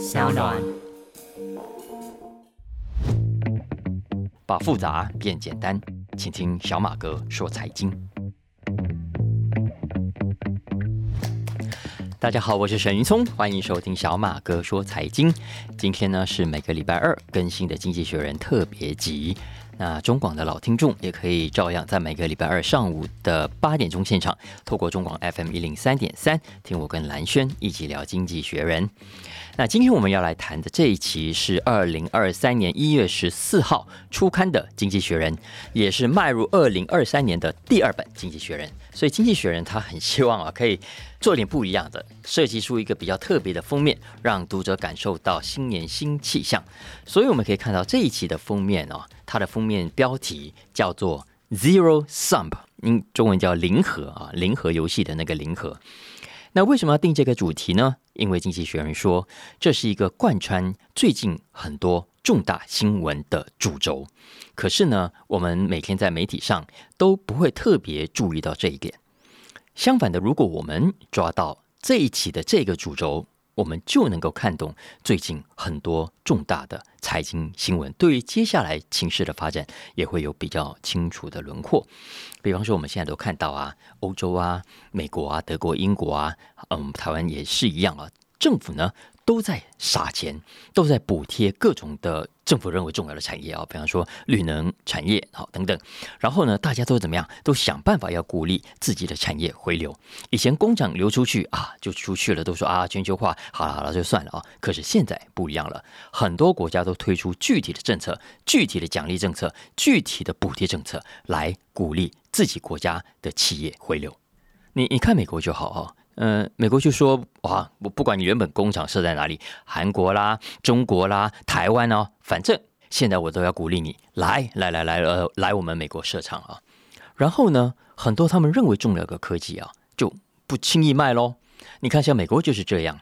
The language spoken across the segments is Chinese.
小暖。把复杂变简单，请听小马哥说财经。大家好，我是沈云聪，欢迎收听小马哥说财经。今天呢是每个礼拜二更新的《经济学人》特别集。那中广的老听众也可以照样在每个礼拜二上午的八点钟现场，透过中广 FM 一零三点三听我跟蓝轩一起聊《经济学人》。那今天我们要来谈的这一期是二零二三年一月十四号出刊的《经济学人》，也是迈入二零二三年的第二本《经济学人》。所以《经济学人》他很希望啊，可以做点不一样的，设计出一个比较特别的封面，让读者感受到新年新气象。所以我们可以看到这一期的封面哦。它的封面标题叫做 Zero Sum，嗯，中文叫零和啊，零和游戏的那个零和。那为什么要定这个主题呢？因为经济学人说这是一个贯穿最近很多重大新闻的主轴。可是呢，我们每天在媒体上都不会特别注意到这一点。相反的，如果我们抓到这一期的这个主轴，我们就能够看懂最近很多重大的财经新闻，对于接下来情势的发展也会有比较清楚的轮廓。比方说，我们现在都看到啊，欧洲啊、美国啊、德国、英国啊，嗯，台湾也是一样啊，政府呢。都在撒钱，都在补贴各种的政府认为重要的产业啊，比方说绿能产业好等等。然后呢，大家都怎么样？都想办法要鼓励自己的产业回流。以前工厂流出去啊，就出去了，都说啊全球化好了好了就算了啊。可是现在不一样了，很多国家都推出具体的政策、具体的奖励政策、具体的补贴政策来鼓励自己国家的企业回流。你你看美国就好啊。嗯，美国就说哇，我不管你原本工厂设在哪里，韩国啦、中国啦、台湾哦，反正现在我都要鼓励你来来来来呃来我们美国设厂啊。然后呢，很多他们认为重要的科技啊，就不轻易卖喽。你看，像美国就是这样，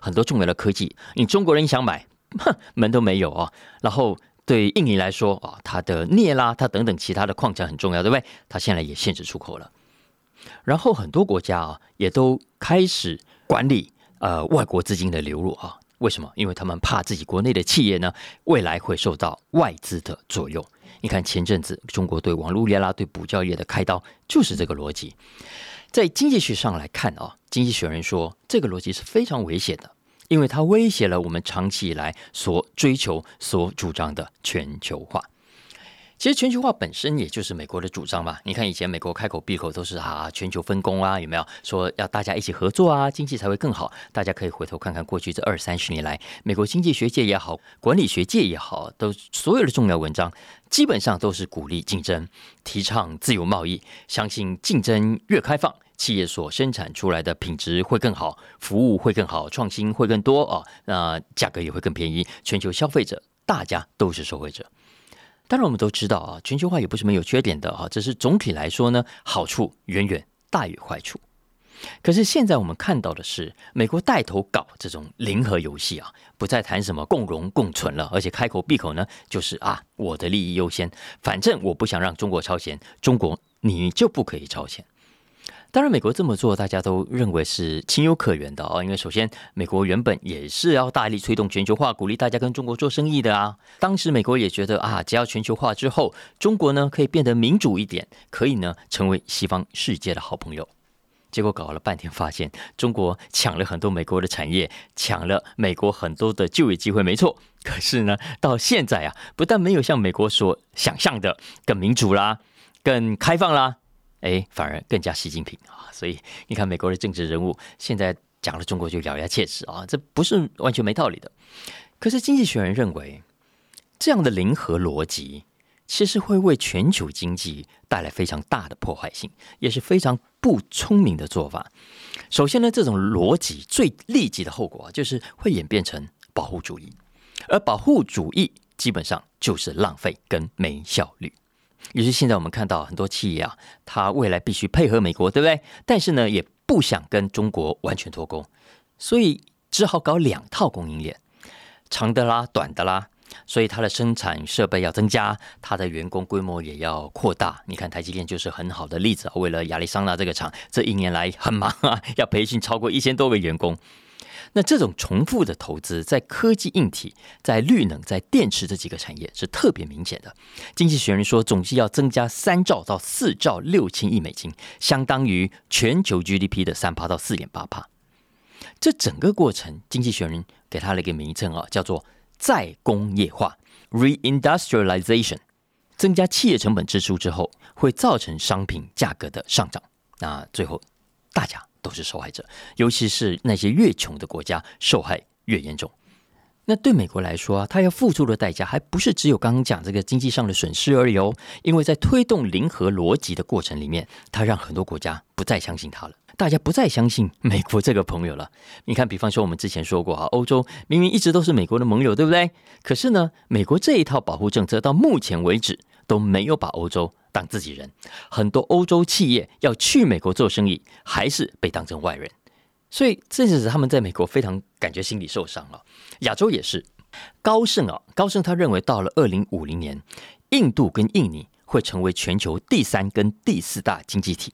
很多重要的科技，你中国人想买，哼，门都没有啊。然后对印尼来说啊，它的镍啦，它等等其他的矿产很重要，对不对？它现在也限制出口了。然后很多国家啊，也都开始管理呃外国资金的流入啊。为什么？因为他们怕自己国内的企业呢，未来会受到外资的左右。你看前阵子中国对网络业啦、对补教业的开刀，就是这个逻辑。在经济学上来看啊，经济学人说这个逻辑是非常危险的，因为它威胁了我们长期以来所追求、所主张的全球化。其实全球化本身也就是美国的主张嘛。你看以前美国开口闭口都是啊全球分工啊，有没有说要大家一起合作啊，经济才会更好？大家可以回头看看过去这二三十年来，美国经济学界也好，管理学界也好，都所有的重要文章基本上都是鼓励竞争，提倡自由贸易，相信竞争越开放，企业所生产出来的品质会更好，服务会更好，创新会更多啊，那价格也会更便宜，全球消费者大家都是受惠者。当然，我们都知道啊，全球化也不是没有缺点的啊，只是总体来说呢，好处远远大于坏处。可是现在我们看到的是，美国带头搞这种零和游戏啊，不再谈什么共荣共存了，而且开口闭口呢，就是啊，我的利益优先，反正我不想让中国超前，中国你就不可以超前。当然，美国这么做，大家都认为是情有可原的哦。因为首先，美国原本也是要大力推动全球化，鼓励大家跟中国做生意的啊。当时美国也觉得啊，只要全球化之后，中国呢可以变得民主一点，可以呢成为西方世界的好朋友。结果搞了半天，发现中国抢了很多美国的产业，抢了美国很多的就业机会，没错。可是呢，到现在啊，不但没有像美国所想象的更民主啦，更开放啦。哎，反而更加习近平啊！所以你看，美国的政治人物现在讲了中国就咬牙切齿啊，这不是完全没道理的。可是经济学人认为，这样的零和逻辑其实会为全球经济带来非常大的破坏性，也是非常不聪明的做法。首先呢，这种逻辑最立即的后果啊，就是会演变成保护主义，而保护主义基本上就是浪费跟没效率。于是现在我们看到很多企业啊，它未来必须配合美国，对不对？但是呢，也不想跟中国完全脱钩，所以只好搞两套供应链，长的啦、短的啦。所以它的生产设备要增加，它的员工规模也要扩大。你看台积电就是很好的例子啊。为了亚利桑那这个厂，这一年来很忙啊，要培训超过一千多位员工。那这种重复的投资，在科技硬体、在绿能、在电池这几个产业是特别明显的。经济学人说，总计要增加三兆到四兆六千亿美金，相当于全球 GDP 的三趴到四点八帕。这整个过程，经济学人给他了一个名称啊，叫做再工业化 （reindustrialization）。增加企业成本支出之后，会造成商品价格的上涨。那最后，大家都是受害者，尤其是那些越穷的国家，受害越严重。那对美国来说啊，它要付出的代价还不是只有刚刚讲这个经济上的损失而已哦。因为在推动零和逻辑的过程里面，它让很多国家不再相信它了。大家不再相信美国这个朋友了。你看，比方说我们之前说过哈，欧洲明明一直都是美国的盟友，对不对？可是呢，美国这一套保护政策到目前为止。都没有把欧洲当自己人，很多欧洲企业要去美国做生意，还是被当成外人，所以这就是他们在美国非常感觉心理受伤了。亚洲也是，高盛啊，高盛他认为到了二零五零年，印度跟印尼会成为全球第三跟第四大经济体。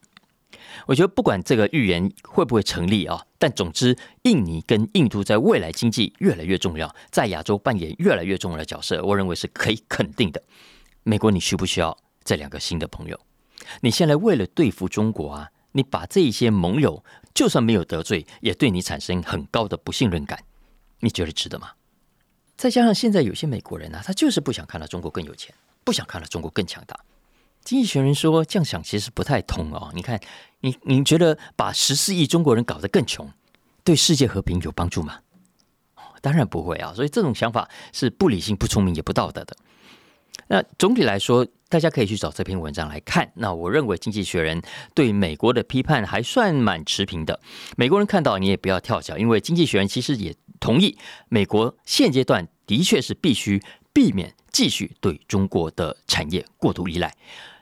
我觉得不管这个预言会不会成立啊，但总之，印尼跟印度在未来经济越来越重要，在亚洲扮演越来越重要的角色，我认为是可以肯定的。美国，你需不需要这两个新的朋友？你现在为了对付中国啊，你把这一些盟友，就算没有得罪，也对你产生很高的不信任感，你觉得值得吗？再加上现在有些美国人呢，他就是不想看到中国更有钱，不想看到中国更强大。经济学人说这样想其实不太通哦。你看，你你觉得把十四亿中国人搞得更穷，对世界和平有帮助吗？当然不会啊。所以这种想法是不理性、不聪明也不道德的。那总体来说，大家可以去找这篇文章来看。那我认为《经济学人》对美国的批判还算蛮持平的。美国人看到你也不要跳脚，因为《经济学人》其实也同意，美国现阶段的确是必须避免继续对中国的产业过度依赖。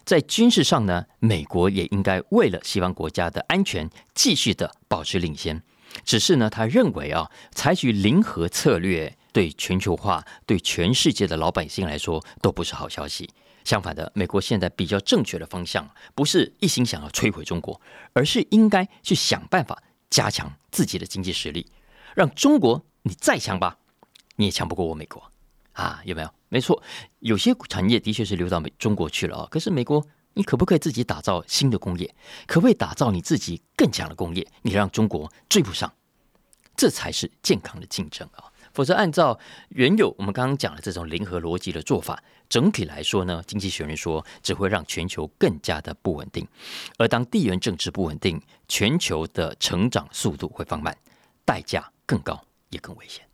在军事上呢，美国也应该为了西方国家的安全，继续的保持领先。只是呢，他认为啊，采取零和策略。对全球化、对全世界的老百姓来说都不是好消息。相反的，美国现在比较正确的方向，不是一心想要摧毁中国，而是应该去想办法加强自己的经济实力，让中国你再强吧，你也强不过我美国啊？有没有？没错，有些产业的确是流到美中国去了啊。可是美国，你可不可以自己打造新的工业？可不可以打造你自己更强的工业？你让中国追不上，这才是健康的竞争啊！否则，按照原有我们刚刚讲的这种零和逻辑的做法，整体来说呢，经济学人说只会让全球更加的不稳定。而当地缘政治不稳定，全球的成长速度会放慢，代价更高也更危险。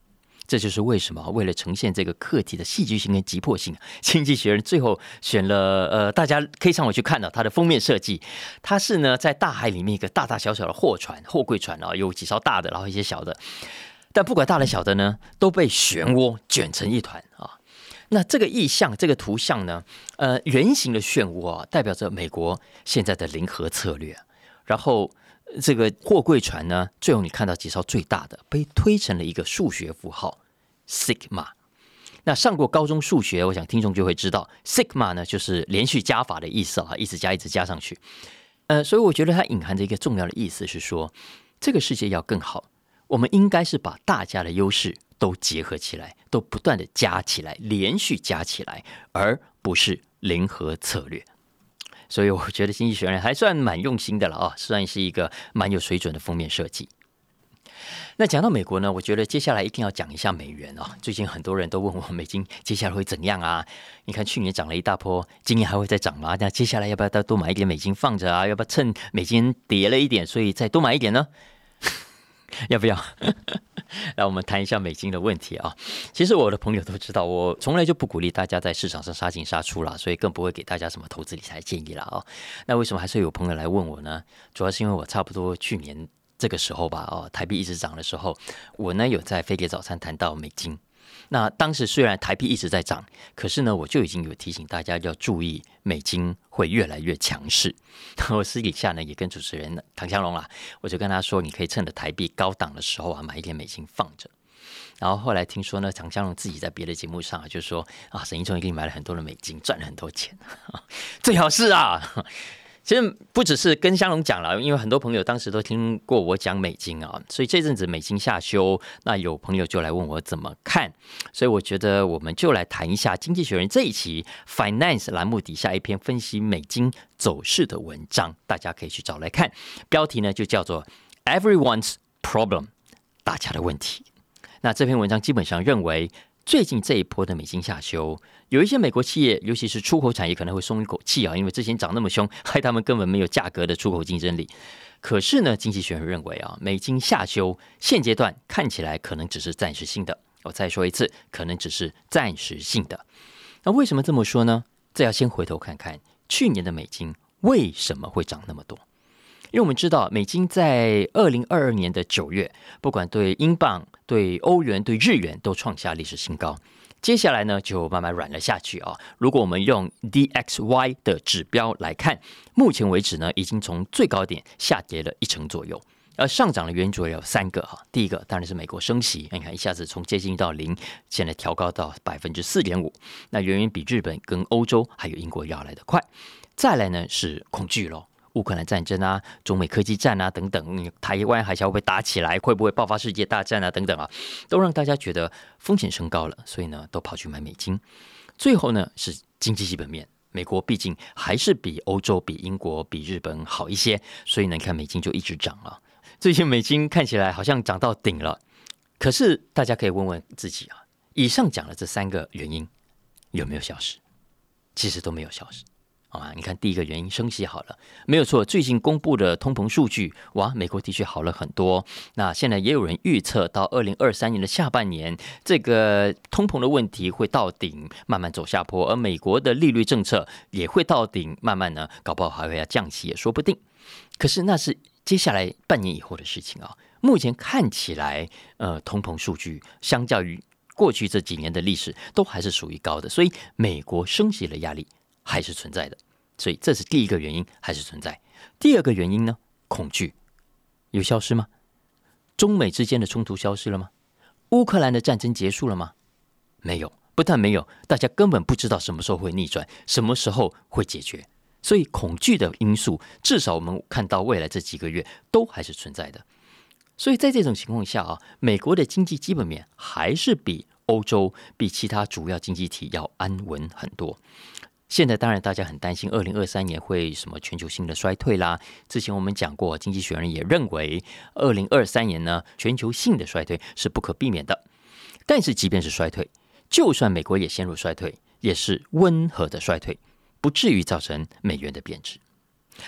这就是为什么为了呈现这个课题的戏剧性跟急迫性，经济学人最后选了呃，大家可以上网去看到它的封面设计。它是呢在大海里面一个大大小小的货船、货柜船啊，有几艘大的，然后一些小的。但不管大的小的呢，都被漩涡卷成一团啊！那这个意象、这个图像呢，呃，圆形的漩涡啊，代表着美国现在的零和策略。然后这个货柜船呢，最后你看到几艘最大的被推成了一个数学符号 sigma。那上过高中数学，我想听众就会知道，sigma 呢就是连续加法的意思啊，一直加，一直加上去。呃，所以我觉得它隐含着一个重要的意思是说，这个世界要更好。我们应该是把大家的优势都结合起来，都不断的加起来，连续加起来，而不是零和策略。所以我觉得经济学人还算蛮用心的了啊，算是一个蛮有水准的封面设计。那讲到美国呢，我觉得接下来一定要讲一下美元啊。最近很多人都问我美金接下来会怎样啊？你看去年涨了一大波，今年还会再涨吗？那接下来要不要再多买一点美金放着啊？要不要趁美金跌了一点，所以再多买一点呢？要不要？来，我们谈一下美金的问题啊。其实我的朋友都知道，我从来就不鼓励大家在市场上杀进杀出啦，所以更不会给大家什么投资理财建议啦哦。那为什么还是有朋友来问我呢？主要是因为我差不多去年这个时候吧，哦，台币一直涨的时候，我呢有在飞碟早餐谈到美金。那当时虽然台币一直在涨，可是呢，我就已经有提醒大家要注意美金会越来越强势。我私底下呢也跟主持人唐香龙啊，我就跟他说，你可以趁着台币高档的时候啊，买一点美金放着。然后后来听说呢，唐香龙自己在别的节目上啊就说啊，沈一聪已经买了很多的美金，赚了很多钱，最好是啊。其实不只是跟香龙讲了，因为很多朋友当时都听过我讲美金啊，所以这阵子美金下修，那有朋友就来问我怎么看，所以我觉得我们就来谈一下《经济学人》这一期 Finance 栏目底下一篇分析美金走势的文章，大家可以去找来看，标题呢就叫做 Everyone's Problem，大家的问题。那这篇文章基本上认为。最近这一波的美金下修，有一些美国企业，尤其是出口产业可能会松一口气啊，因为之前涨那么凶，害他们根本没有价格的出口竞争力。可是呢，经济学人认为啊，美金下修现阶段看起来可能只是暂时性的。我再说一次，可能只是暂时性的。那为什么这么说呢？这要先回头看看去年的美金为什么会涨那么多。因为我们知道，美金在二零二二年的九月，不管对英镑、对欧元、对日元都创下历史新高。接下来呢，就慢慢软了下去啊。如果我们用 DXY 的指标来看，目前为止呢，已经从最高点下跌了一成左右。而上涨的原因主要有三个哈。第一个当然是美国升息，你看一下子从接近到零，现在调高到百分之四点五，那远远比日本跟欧洲还有英国要来的快。再来呢是恐惧咯。乌克兰战争啊，中美科技战啊，等等，台湾海峡会不会打起来？会不会爆发世界大战啊？等等啊，都让大家觉得风险升高了，所以呢，都跑去买美金。最后呢，是经济基本面，美国毕竟还是比欧洲、比英国、比日本好一些，所以呢，看美金就一直涨了。最近美金看起来好像涨到顶了，可是大家可以问问自己啊，以上讲的这三个原因有没有消失？其实都没有消失。啊，你看第一个原因升息好了，没有错。最近公布的通膨数据，哇，美国的确好了很多。那现在也有人预测到二零二三年的下半年，这个通膨的问题会到顶，慢慢走下坡，而美国的利率政策也会到顶，慢慢呢，搞不好还会要降息也说不定。可是那是接下来半年以后的事情啊。目前看起来，呃，通膨数据相较于过去这几年的历史，都还是属于高的，所以美国升息的压力。还是存在的，所以这是第一个原因，还是存在。第二个原因呢？恐惧有消失吗？中美之间的冲突消失了吗？乌克兰的战争结束了吗？没有，不但没有，大家根本不知道什么时候会逆转，什么时候会解决。所以恐惧的因素，至少我们看到未来这几个月都还是存在的。所以在这种情况下啊，美国的经济基本面还是比欧洲、比其他主要经济体要安稳很多。现在当然大家很担心，二零二三年会什么全球性的衰退啦。之前我们讲过，经济学人也认为，二零二三年呢全球性的衰退是不可避免的。但是即便是衰退，就算美国也陷入衰退，也是温和的衰退，不至于造成美元的贬值。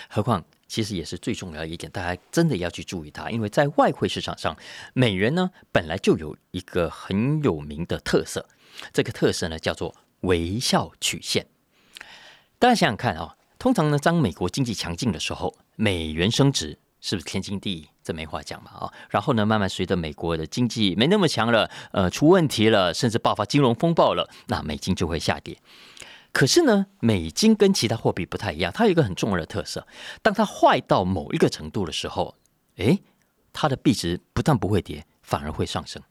何况，其实也是最重要的一点，大家真的要去注意它，因为在外汇市场上，美元呢本来就有一个很有名的特色，这个特色呢叫做微笑曲线。大家想想看啊，通常呢，当美国经济强劲的时候，美元升值是不是天经地义？这没话讲嘛啊。然后呢，慢慢随着美国的经济没那么强了，呃，出问题了，甚至爆发金融风暴了，那美金就会下跌。可是呢，美金跟其他货币不太一样，它有一个很重要的特色，当它坏到某一个程度的时候，诶，它的币值不但不会跌，反而会上升。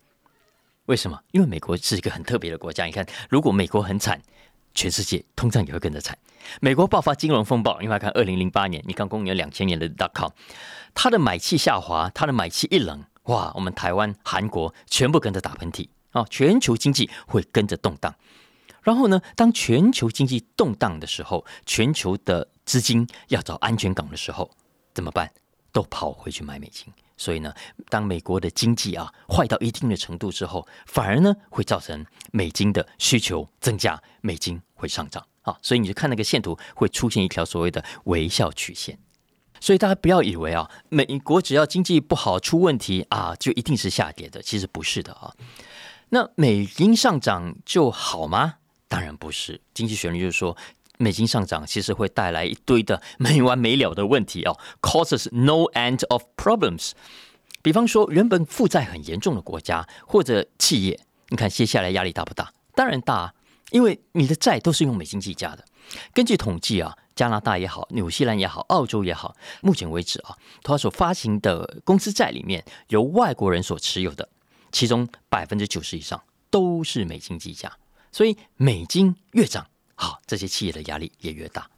为什么？因为美国是一个很特别的国家。你看，如果美国很惨。全世界通胀也会跟着惨。美国爆发金融风暴，你看二零零八年，你看公元两千年的 dot com，它的买气下滑，它的买气一冷，哇，我们台湾、韩国全部跟着打喷嚏啊！全球经济会跟着动荡。然后呢，当全球经济动荡的时候，全球的资金要找安全港的时候，怎么办？都跑回去买美金。所以呢，当美国的经济啊坏到一定的程度之后，反而呢会造成美金的需求增加，美金会上涨啊。所以你就看那个线图会出现一条所谓的微笑曲线。所以大家不要以为啊，美国只要经济不好出问题啊，就一定是下跌的。其实不是的啊。那美金上涨就好吗？当然不是。经济学人就是说。美金上涨其实会带来一堆的没完没了的问题哦，causes no end of problems。比方说，原本负债很严重的国家或者企业，你看接下来压力大不大？当然大，啊因为你的债都是用美金计价的。根据统计啊，加拿大也好，纽西兰也好，澳洲也好，目前为止啊，它所发行的公司债里面由外国人所持有的，其中百分之九十以上都是美金计价，所以美金越涨。好，这些企业的压力也越大。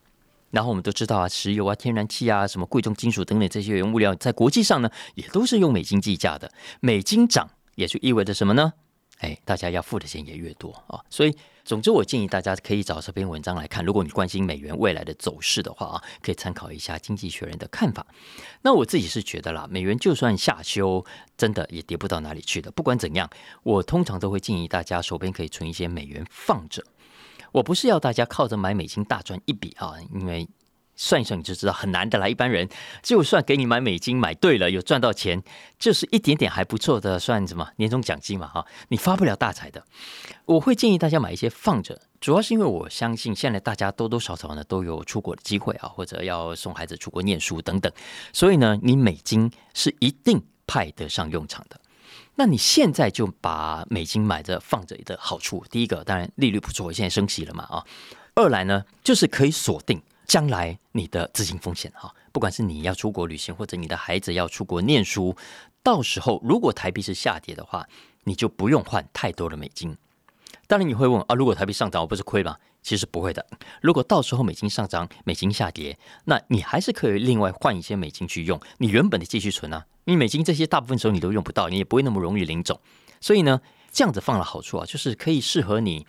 然后我们都知道啊，石油啊、天然气啊、什么贵重金属等等这些原物料，在国际上呢，也都是用美金计价的。美金涨，也就意味着什么呢？哎，大家要付的钱也越多啊。所以，总之，我建议大家可以找这篇文章来看。如果你关心美元未来的走势的话啊，可以参考一下《经济学人》的看法。那我自己是觉得啦，美元就算下修，真的也跌不到哪里去的。不管怎样，我通常都会建议大家手边可以存一些美元放着。我不是要大家靠着买美金大赚一笔啊，因为算一算你就知道很难的啦。一般人就算给你买美金买对了，有赚到钱，就是一点点还不错的，算什么年终奖金嘛哈，你发不了大财的。我会建议大家买一些放着，主要是因为我相信现在大家多多少少呢都有出国的机会啊，或者要送孩子出国念书等等，所以呢，你美金是一定派得上用场的。那你现在就把美金买着放着的好处，第一个当然利率不错，现在升息了嘛啊。二来呢，就是可以锁定将来你的资金风险哈，不管是你要出国旅行，或者你的孩子要出国念书，到时候如果台币是下跌的话，你就不用换太多的美金。当然你会问啊，如果台币上涨，我不是亏吗？其实不会的。如果到时候美金上涨，美金下跌，那你还是可以另外换一些美金去用，你原本的继续存啊。你美金这些大部分时候你都用不到，你也不会那么容易领走。所以呢，这样子放了好处啊，就是可以适合你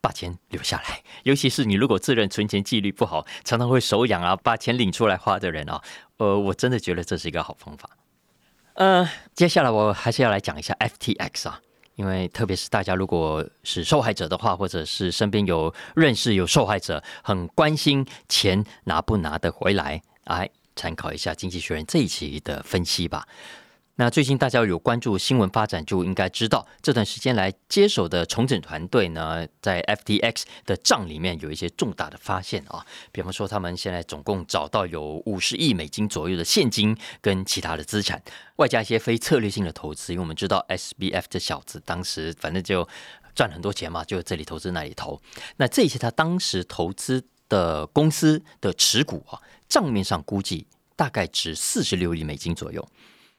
把钱留下来。尤其是你如果自认存钱纪律不好，常常会手痒啊，把钱领出来花的人啊，呃，我真的觉得这是一个好方法。呃，接下来我还是要来讲一下 FTX 啊。因为特别是大家如果是受害者的话，或者是身边有认识有受害者，很关心钱拿不拿得回来，哎参考一下《经济学人》这一期的分析吧。那最近大家有关注新闻发展，就应该知道这段时间来接手的重整团队呢，在 FTX 的账里面有一些重大的发现啊。比方说，他们现在总共找到有五十亿美金左右的现金跟其他的资产，外加一些非策略性的投资。因为我们知道 SBF 这小子当时反正就赚很多钱嘛，就这里投资那里投。那这些他当时投资的公司的持股啊，账面上估计大概值四十六亿美金左右。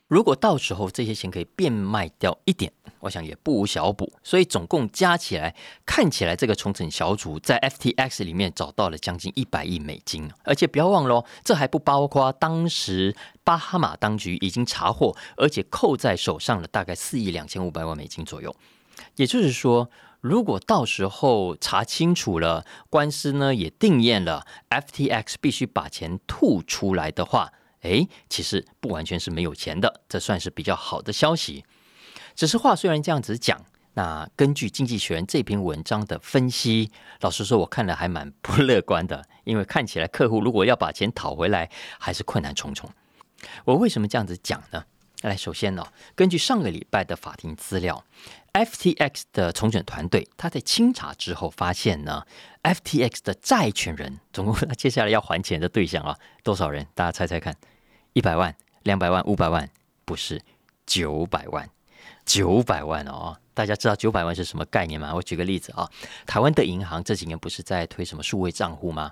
如果到时候这些钱可以变卖掉一点，我想也不无小补。所以总共加起来，看起来这个重整小组在 FTX 里面找到了将近一百亿美金。而且不要忘了，这还不包括当时巴哈马当局已经查获，而且扣在手上了大概四亿两千五百万美金左右。也就是说，如果到时候查清楚了，官司呢也定验了，FTX 必须把钱吐出来的话。哎，其实不完全是没有钱的，这算是比较好的消息。只是话虽然这样子讲，那根据《经济学人》这篇文章的分析，老实说，我看了还蛮不乐观的，因为看起来客户如果要把钱讨回来，还是困难重重。我为什么这样子讲呢？来，首先呢，根据上个礼拜的法庭资料，FTX 的重整团队他在清查之后发现呢，FTX 的债权人总共他接下来要还钱的对象啊，多少人？大家猜猜看，一百万、两百万、五百万？不是，九百万，九百万哦。大家知道九百万是什么概念吗？我举个例子啊，台湾的银行这几年不是在推什么数位账户吗？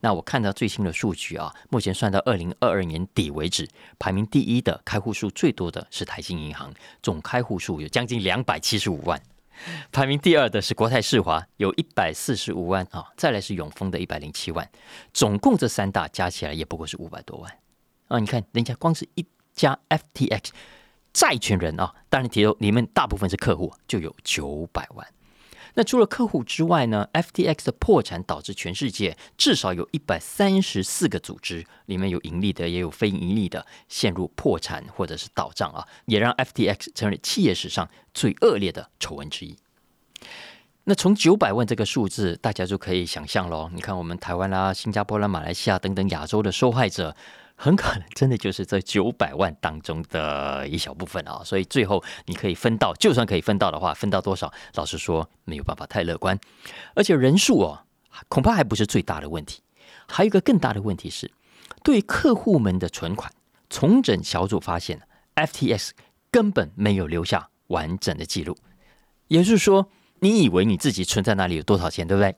那我看到最新的数据啊，目前算到二零二二年底为止，排名第一的开户数最多的是台新银行，总开户数有将近两百七十五万；排名第二的是国泰世华，有一百四十五万啊，再来是永丰的一百零七万，总共这三大加起来也不过是五百多万啊！你看人家光是一家 FTX。债权人啊，当然提到里面大部分是客户，就有九百万。那除了客户之外呢？FTX 的破产导致全世界至少有一百三十四个组织，里面有盈利的，也有非盈利的，陷入破产或者是倒账啊，也让 FTX 成为企业史上最恶劣的丑闻之一。那从九百万这个数字，大家就可以想象喽。你看，我们台湾啦、新加坡啦、马来西亚等等亚洲的受害者。很可能真的就是这九百万当中的一小部分啊，所以最后你可以分到，就算可以分到的话，分到多少？老实说，没有办法太乐观。而且人数哦，恐怕还不是最大的问题。还有一个更大的问题是，对客户们的存款，重整小组发现，FTS 根本没有留下完整的记录。也就是说，你以为你自己存在那里有多少钱，对不对？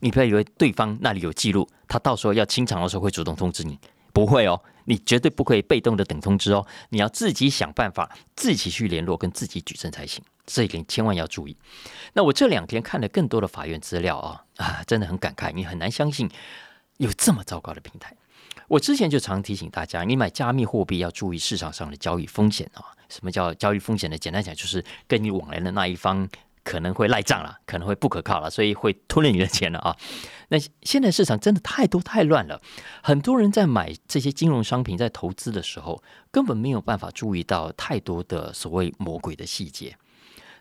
你不要以为对方那里有记录，他到时候要清偿的时候会主动通知你。不会哦，你绝对不可以被动的等通知哦，你要自己想办法，自己去联络跟自己举证才行，这一点千万要注意。那我这两天看了更多的法院资料啊啊，真的很感慨，你很难相信有这么糟糕的平台？我之前就常提醒大家，你买加密货币要注意市场上的交易风险啊。什么叫交易风险呢？简单讲，就是跟你往来的那一方可能会赖账了，可能会不可靠了，所以会吞了你的钱了啊。那现在市场真的太多太乱了，很多人在买这些金融商品，在投资的时候，根本没有办法注意到太多的所谓魔鬼的细节。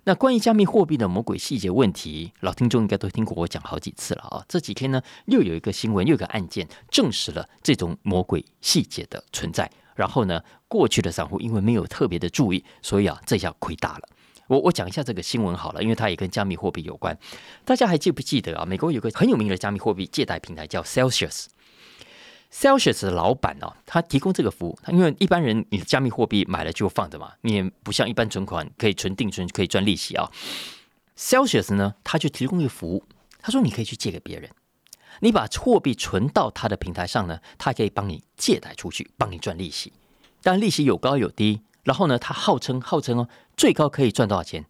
那关于加密货币的魔鬼细节问题，老听众应该都听过我讲好几次了啊！这几天呢，又有一个新闻，又有个案件证实了这种魔鬼细节的存在。然后呢，过去的散户因为没有特别的注意，所以啊，这下亏大了。我我讲一下这个新闻好了，因为它也跟加密货币有关。大家还记不记得啊？美国有个很有名的加密货币借贷平台叫 Celsius。Celsius 的老板哦，他提供这个服务。因为一般人你加密货币买了就放着嘛，你也不像一般存款可以存定存可以赚利息啊。Celsius 呢，他就提供一个服务，他说你可以去借给别人，你把货币存到他的平台上呢，他可以帮你借贷出去，帮你赚利息。但利息有高有低。然后呢，他号称号称哦，最高可以赚多少钱？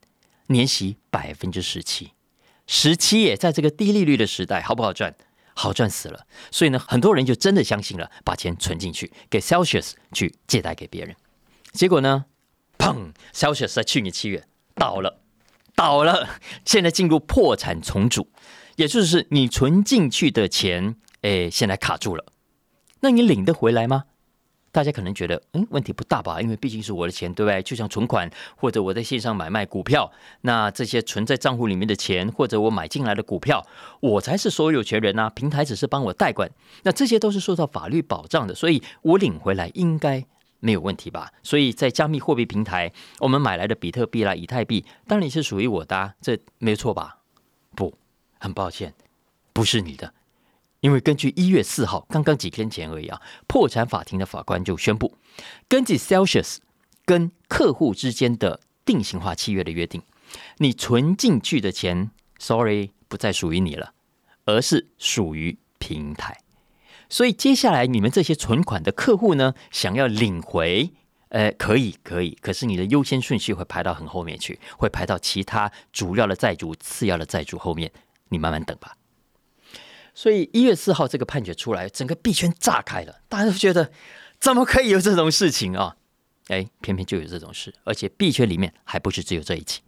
年息百分之十七，十七耶，在这个低利率的时代，好不好赚？好赚死了，所以呢，很多人就真的相信了，把钱存进去，给 Celsius 去借贷给别人。结果呢，砰，Celsius 在去年七月倒了，倒了，现在进入破产重组，也就是你存进去的钱，哎，现在卡住了，那你领得回来吗？大家可能觉得，嗯，问题不大吧？因为毕竟是我的钱，对不对？就像存款或者我在线上买卖股票，那这些存在账户里面的钱，或者我买进来的股票，我才是所有权人呐。平台只是帮我代管，那这些都是受到法律保障的，所以我领回来应该没有问题吧？所以在加密货币平台，我们买来的比特币啦、以太币，当然是属于我的，这没错吧？不，很抱歉，不是你的。因为根据一月四号，刚刚几天前而已啊，破产法庭的法官就宣布，根据 Celsius 跟客户之间的定型化契约的约定，你存进去的钱，sorry，不再属于你了，而是属于平台。所以接下来你们这些存款的客户呢，想要领回，呃，可以，可以，可是你的优先顺序会排到很后面去，会排到其他主要的债主、次要的债主后面，你慢慢等吧。所以一月四号这个判决出来，整个币圈炸开了，大家都觉得怎么可以有这种事情啊？哎，偏偏就有这种事，而且币圈里面还不是只有这一起。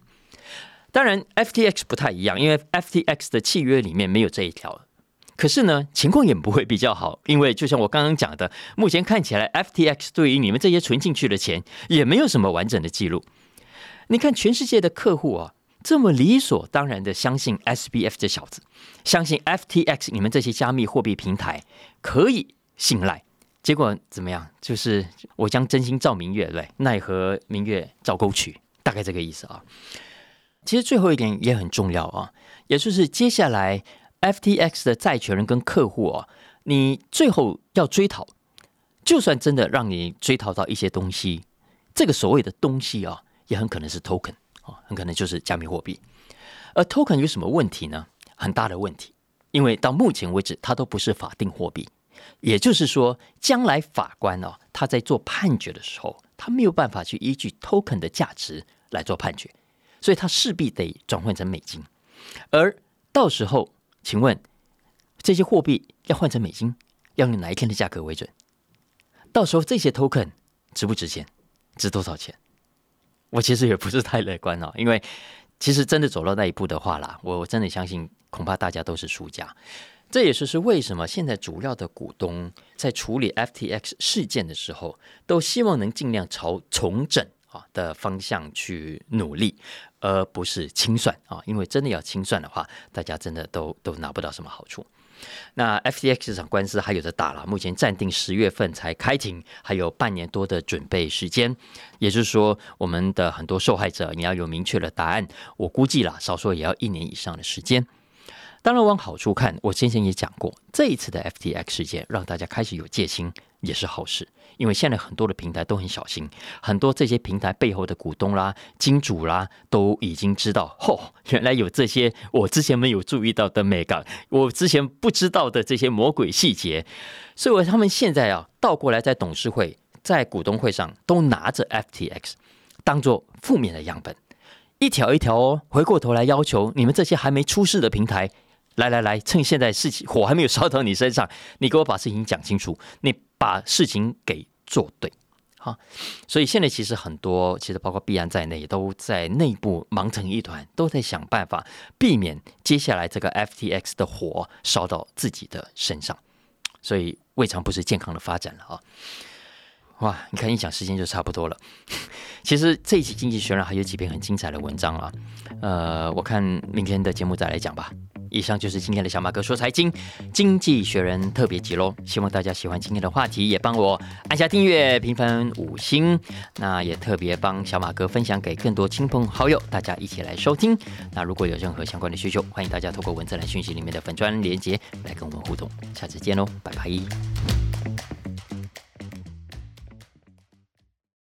当然，FTX 不太一样，因为 FTX 的契约里面没有这一条。可是呢，情况也不会比较好，因为就像我刚刚讲的，目前看起来 FTX 对于你们这些存进去的钱也没有什么完整的记录。你看，全世界的客户啊。这么理所当然的相信 SBF 这小子，相信 FTX 你们这些加密货币平台可以信赖，结果怎么样？就是我将真心照明月，对，奈何明月照沟渠，大概这个意思啊。其实最后一点也很重要啊，也就是接下来 FTX 的债权人跟客户啊，你最后要追讨，就算真的让你追讨到一些东西，这个所谓的东西啊，也很可能是 token。很可能就是加密货币。而 token 有什么问题呢？很大的问题，因为到目前为止，它都不是法定货币。也就是说，将来法官哦，他在做判决的时候，他没有办法去依据 token 的价值来做判决，所以他势必得转换成美金。而到时候，请问这些货币要换成美金，要用哪一天的价格为准？到时候这些 token 值不值钱？值多少钱？我其实也不是太乐观哦，因为其实真的走到那一步的话啦，我我真的相信恐怕大家都是输家。这也就是为什么现在主要的股东在处理 FTX 事件的时候，都希望能尽量朝重整啊的方向去努力，而不是清算啊，因为真的要清算的话，大家真的都都拿不到什么好处。那 FTX 这场官司还有的打了，目前暂定十月份才开庭，还有半年多的准备时间。也就是说，我们的很多受害者，你要有明确的答案，我估计啦，少说也要一年以上的时间。当然，往好处看，我先前也讲过，这一次的 FTX 事件让大家开始有戒心，也是好事。因为现在很多的平台都很小心，很多这些平台背后的股东啦、金主啦，都已经知道，嚯，原来有这些我之前没有注意到的美感，我之前不知道的这些魔鬼细节，所以他们现在啊，倒过来在董事会、在股东会上都拿着 FTX 当做负面的样本，一条一条哦，回过头来要求你们这些还没出事的平台来来来，趁现在事情火还没有烧到你身上，你给我把事情讲清楚，你把事情给做对。好，所以现在其实很多，其实包括币安在内，都在内部忙成一团，都在想办法避免接下来这个 FTX 的火烧到自己的身上，所以未尝不是健康的发展了啊！哇，你看一讲时间就差不多了。其实这一期《经济学人》还有几篇很精彩的文章啊，呃，我看明天的节目再来讲吧。以上就是今天的小马哥说财经经济学人特别集喽，希望大家喜欢今天的话题，也帮我按下订阅、评分五星，那也特别帮小马哥分享给更多亲朋好友，大家一起来收听。那如果有任何相关的需求，欢迎大家透过文字栏讯息里面的粉砖连接来跟我们互动。下次见喽，拜拜。